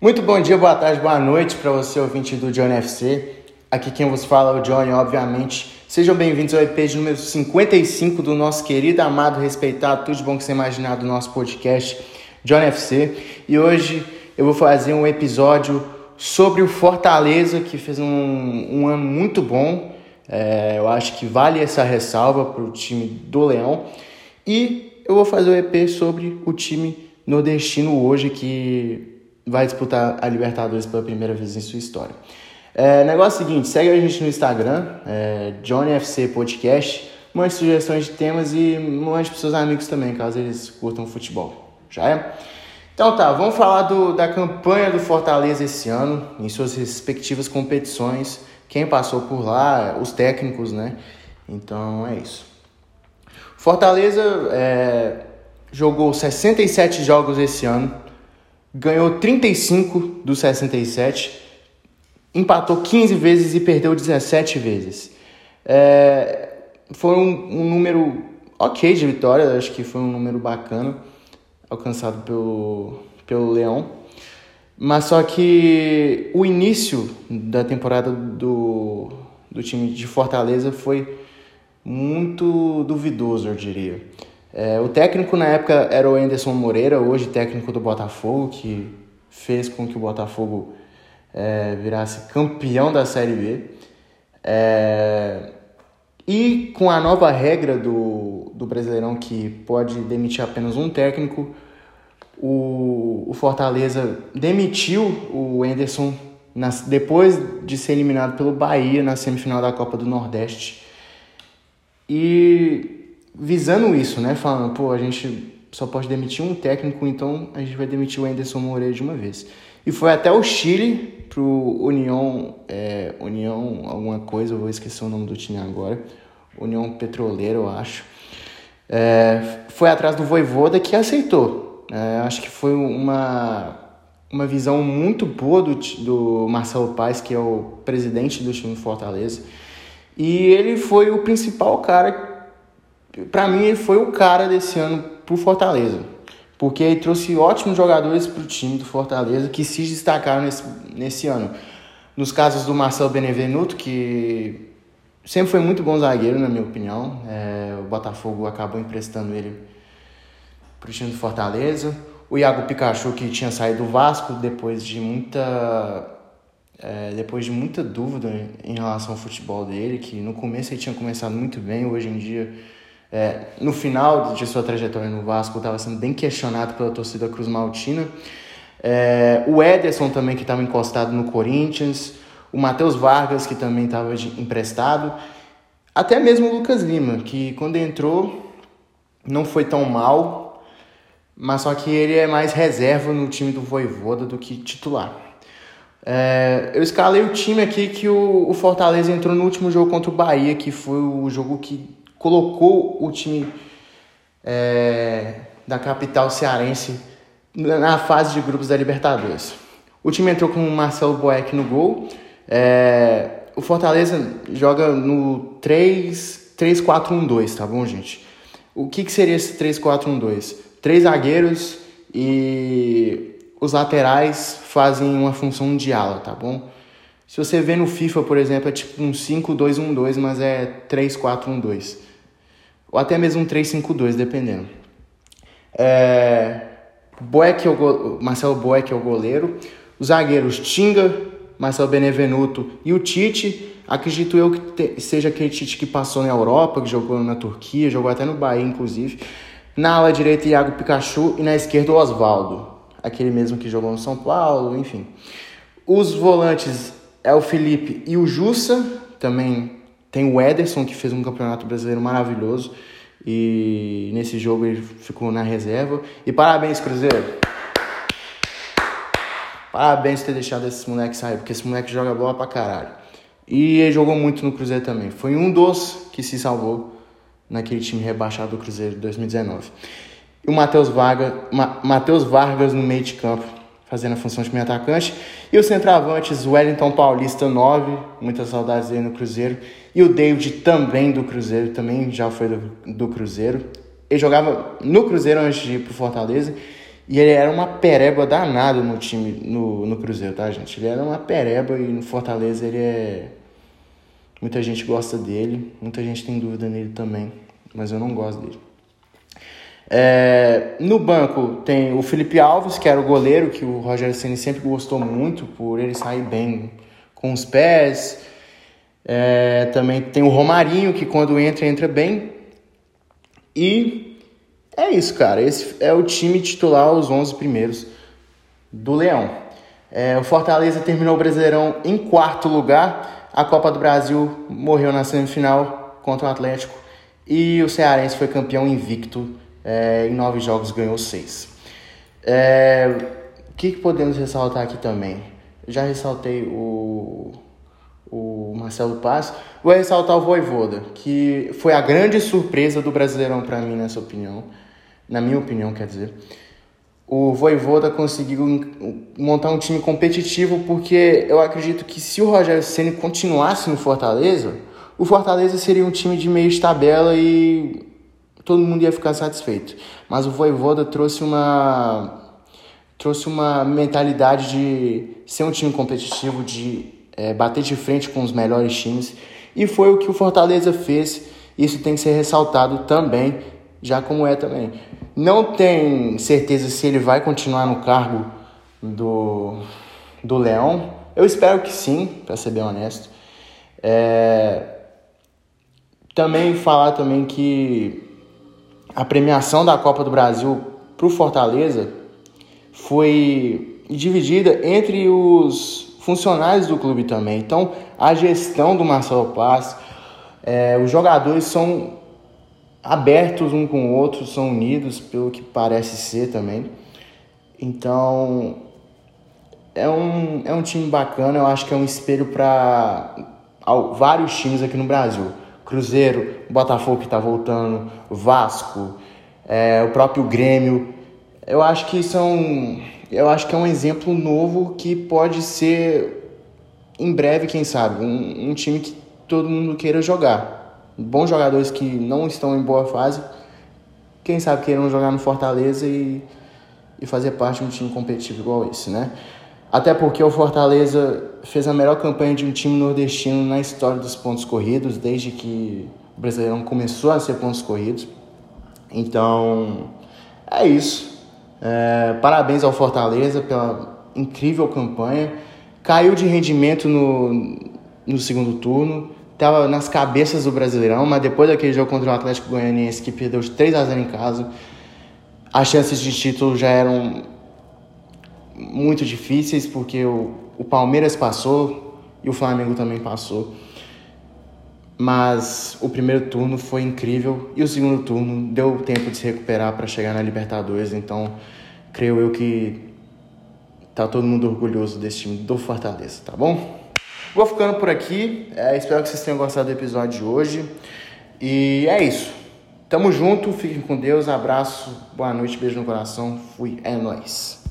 Muito bom dia, boa tarde, boa noite para você, ouvinte do Johnny FC. Aqui quem vos fala é o Johnny, obviamente. Sejam bem-vindos ao EP de número 55 do nosso querido, amado, respeitado, tudo de bom que você imaginar do nosso podcast Johnny FC. E hoje eu vou fazer um episódio sobre o Fortaleza, que fez um, um ano muito bom. É, eu acho que vale essa ressalva para o time do Leão. E eu vou fazer o EP sobre o time nordestino hoje, que vai disputar a Libertadores pela primeira vez em sua história. É, negócio seguinte, segue a gente no Instagram, é, JohnnyFC Podcast, mande sugestões de temas e mande para seus amigos também, caso eles curtam futebol. Já é? Então tá, vamos falar do, da campanha do Fortaleza esse ano, em suas respectivas competições, quem passou por lá, os técnicos, né? Então é isso. Fortaleza é, jogou 67 jogos esse ano, ganhou 35 dos 67, empatou 15 vezes e perdeu 17 vezes. É, foi um, um, número ok de vitória, acho que foi um número bacana alcançado pelo, pelo Leão. Mas só que o início da temporada do, do time de Fortaleza foi muito duvidoso, eu diria. É, o técnico na época era o Anderson Moreira, hoje técnico do Botafogo, que fez com que o Botafogo é, virasse campeão da Série B. É, e com a nova regra do, do Brasileirão, que pode demitir apenas um técnico, o, o Fortaleza demitiu o Anderson nas, depois de ser eliminado pelo Bahia na semifinal da Copa do Nordeste. E visando isso, né? Falando, pô, a gente só pode demitir um técnico, então a gente vai demitir o Anderson Moreira de uma vez. E foi até o Chile, pro União, é, União alguma coisa, eu vou esquecer o nome do time agora, União Petroleira, eu acho. É, foi atrás do Voivoda que aceitou. É, acho que foi uma, uma visão muito boa do, do Marcelo Paes, que é o presidente do time Fortaleza. E ele foi o principal cara para mim, ele foi o cara desse ano pro Fortaleza. Porque ele trouxe ótimos jogadores pro time do Fortaleza que se destacaram nesse, nesse ano. Nos casos do Marcelo Benevenuto, que sempre foi muito bom zagueiro, na minha opinião. É, o Botafogo acabou emprestando ele pro time do Fortaleza. O Iago Pikachu, que tinha saído do Vasco depois de muita é, depois de muita dúvida em relação ao futebol dele, que no começo ele tinha começado muito bem, hoje em dia é, no final de sua trajetória no Vasco, estava sendo bem questionado pela torcida Cruz Maltina. É, o Ederson também, que estava encostado no Corinthians. O Matheus Vargas, que também estava emprestado. Até mesmo o Lucas Lima, que quando entrou não foi tão mal, mas só que ele é mais reserva no time do Voivoda do que titular. É, eu escalei o time aqui que o, o Fortaleza entrou no último jogo contra o Bahia, que foi o jogo que colocou o time é, da capital cearense na fase de grupos da Libertadores. O time entrou com o Marcelo Boeck no gol. É, o Fortaleza joga no 3-4-1-2, tá bom, gente? O que, que seria esse 3-4-1-2? Três zagueiros e os laterais fazem uma função de ala, tá bom? Se você vê no FIFA, por exemplo, é tipo um 5-2-1-2, mas é 3-4-1-2 ou até mesmo um 3-5-2, dependendo. É, Boeck é o Marcelo Boeck é o goleiro. Os zagueiros Tinga, Marcelo Benevenuto e o Tite. Acredito eu que te, seja aquele Tite que passou na Europa, que jogou na Turquia, jogou até no Bahia, inclusive. Na ala direita, Iago Pikachu e na esquerda, o Oswaldo. Aquele mesmo que jogou no São Paulo, enfim. Os volantes é o Felipe e o Jussa, também tem o Ederson, que fez um campeonato brasileiro maravilhoso. E nesse jogo ele ficou na reserva. E parabéns, Cruzeiro! Parabéns por ter deixado esse moleque sair, porque esse moleque joga bola pra caralho. E ele jogou muito no Cruzeiro também. Foi um dos que se salvou naquele time rebaixado do Cruzeiro de 2019. E o Matheus Vargas, Ma Matheus Vargas no meio de campo fazendo a função de meio atacante. E os centroavantes, Wellington Paulista 9, muitas saudades dele no Cruzeiro. E o David também do Cruzeiro, também já foi do, do Cruzeiro. Ele jogava no Cruzeiro antes de ir pro Fortaleza. E ele era uma pereba danada no time, no, no Cruzeiro, tá, gente? Ele era uma pereba e no Fortaleza ele é. Muita gente gosta dele, muita gente tem dúvida nele também, mas eu não gosto dele. É, no banco tem o Felipe Alves, que era o goleiro, que o Rogério Ceni sempre gostou muito por ele sair bem com os pés. É, também tem o Romarinho, que quando entra, entra bem. E é isso, cara. Esse é o time titular, os 11 primeiros do Leão. É, o Fortaleza terminou o Brasileirão em quarto lugar. A Copa do Brasil morreu na semifinal contra o Atlético. E o Cearense foi campeão invicto é, em nove jogos ganhou seis. É, o que, que podemos ressaltar aqui também? Já ressaltei o, o Marcelo Paz. Vou ressaltar o Voivoda, que foi a grande surpresa do Brasileirão para mim, nessa opinião. Na minha opinião, quer dizer. O Voivoda conseguiu montar um time competitivo porque eu acredito que se o Rogério Ceni continuasse no Fortaleza, o Fortaleza seria um time de meio de tabela e todo mundo ia ficar satisfeito. Mas o Voivoda trouxe uma trouxe uma mentalidade de ser um time competitivo, de é, bater de frente com os melhores times. E foi o que o Fortaleza fez. Isso tem que ser ressaltado também, já como é também. Não tem certeza se ele vai continuar no cargo do, do Leão. Eu espero que sim, para ser bem honesto. É, também falar também que a premiação da Copa do Brasil para o Fortaleza foi dividida entre os funcionários do clube também. Então, a gestão do Marcelo Paz, é, os jogadores são abertos um com o outro, são unidos, pelo que parece ser também. Então, é um, é um time bacana, eu acho que é um espelho para vários times aqui no Brasil. Cruzeiro, Botafogo que está voltando, Vasco, é, o próprio Grêmio. Eu acho que são, eu acho que é um exemplo novo que pode ser em breve, quem sabe, um, um time que todo mundo queira jogar. Bons jogadores que não estão em boa fase, quem sabe queiram jogar no Fortaleza e, e fazer parte de um time competitivo igual esse, né? Até porque o Fortaleza fez a melhor campanha de um time nordestino na história dos pontos corridos, desde que o Brasileirão começou a ser pontos corridos. Então, é isso. É, parabéns ao Fortaleza pela incrível campanha. Caiu de rendimento no, no segundo turno, estava nas cabeças do Brasileirão, mas depois daquele jogo contra o Atlético Goianiense que perdeu de 3 a 0 em casa, as chances de título já eram muito difíceis, porque o, o Palmeiras passou e o Flamengo também passou. Mas o primeiro turno foi incrível e o segundo turno deu tempo de se recuperar para chegar na Libertadores, então creio eu que tá todo mundo orgulhoso desse time do Fortaleza, tá bom? Vou ficando por aqui, é, espero que vocês tenham gostado do episódio de hoje e é isso. Tamo junto, fiquem com Deus, abraço, boa noite, beijo no coração, fui, é nóis.